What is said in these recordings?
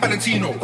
Valentino.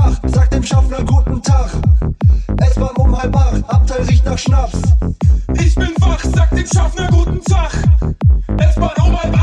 wach, sag dem Schaffner guten Tag. Es war um halb acht, Abteil riecht nach Schnaps. Ich bin wach, sagt dem Schaffner guten Tag. Es war um halb acht.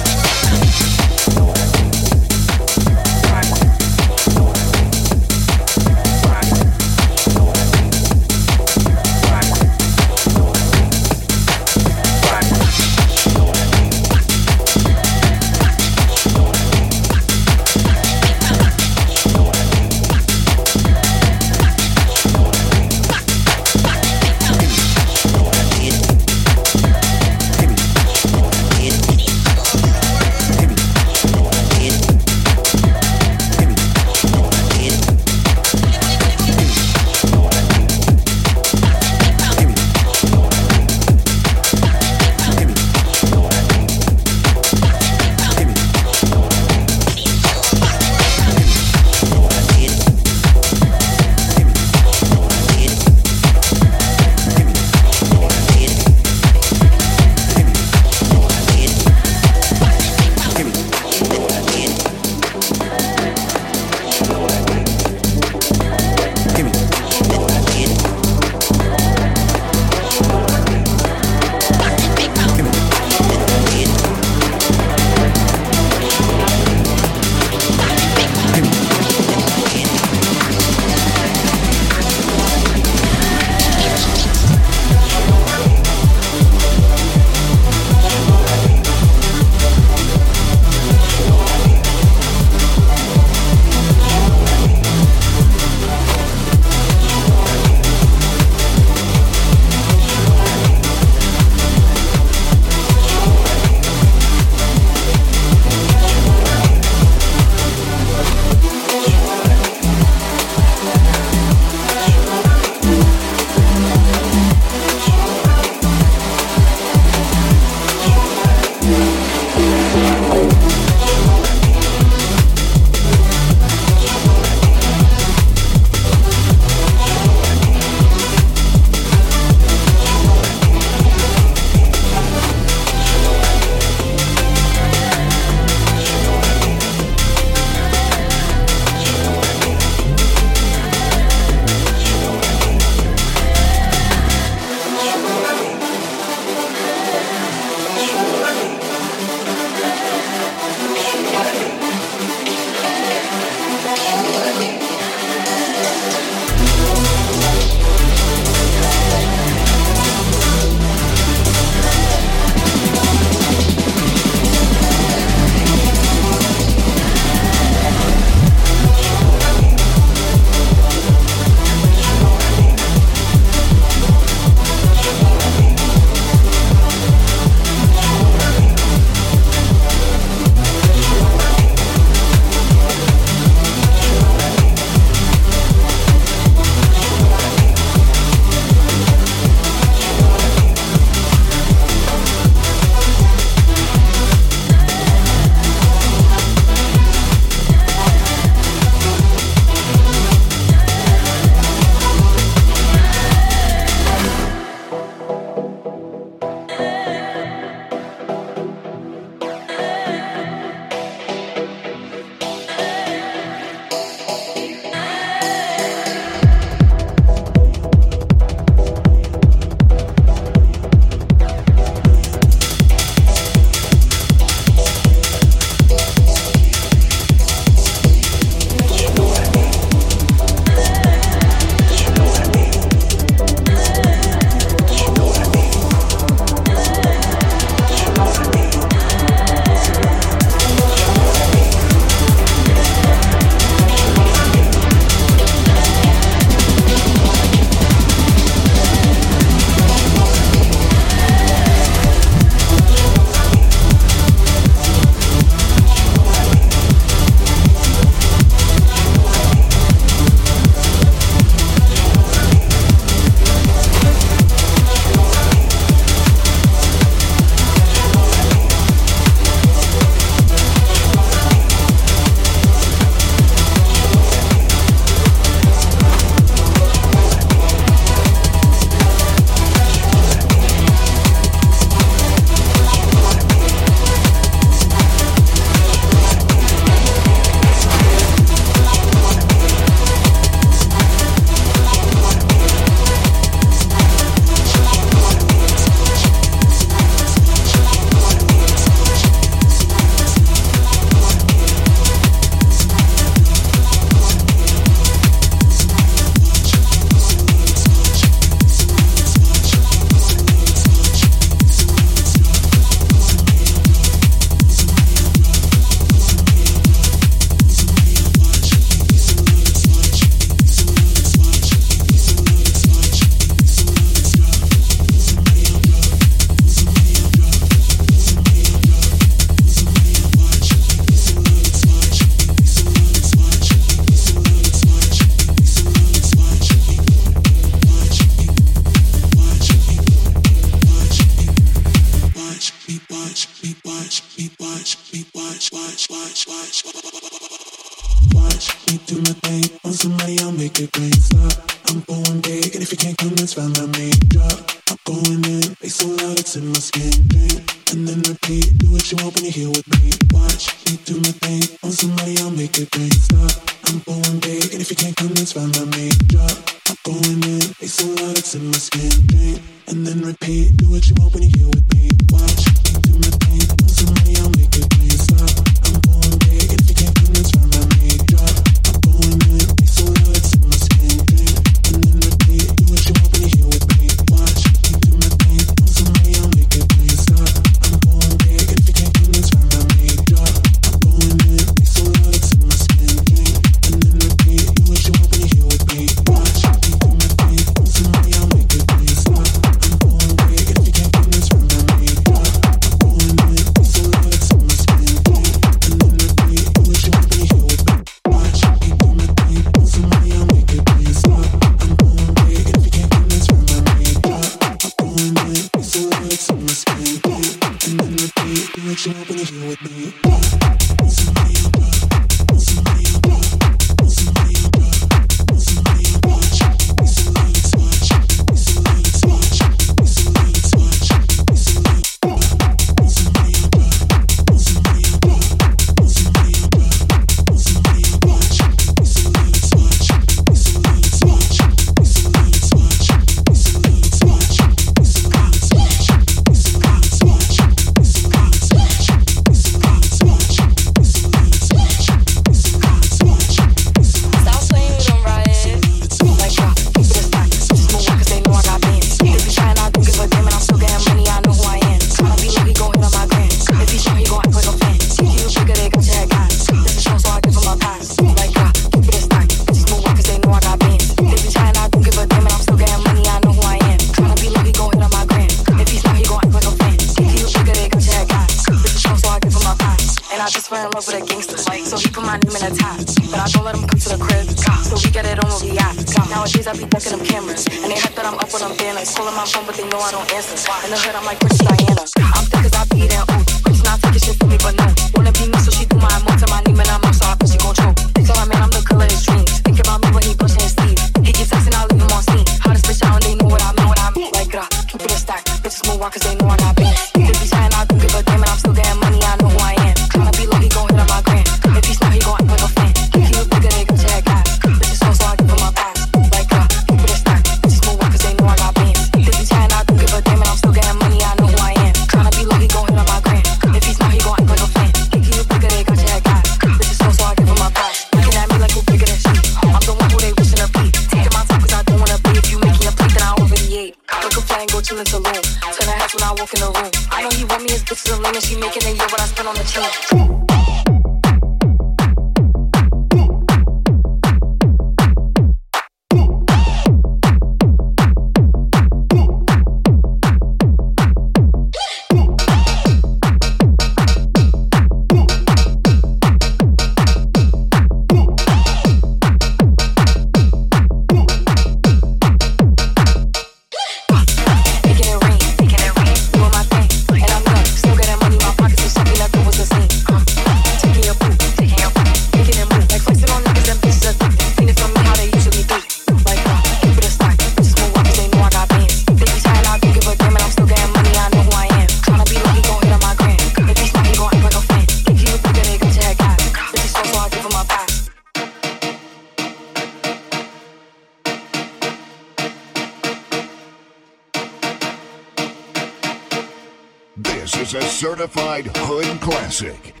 Certified hood classic.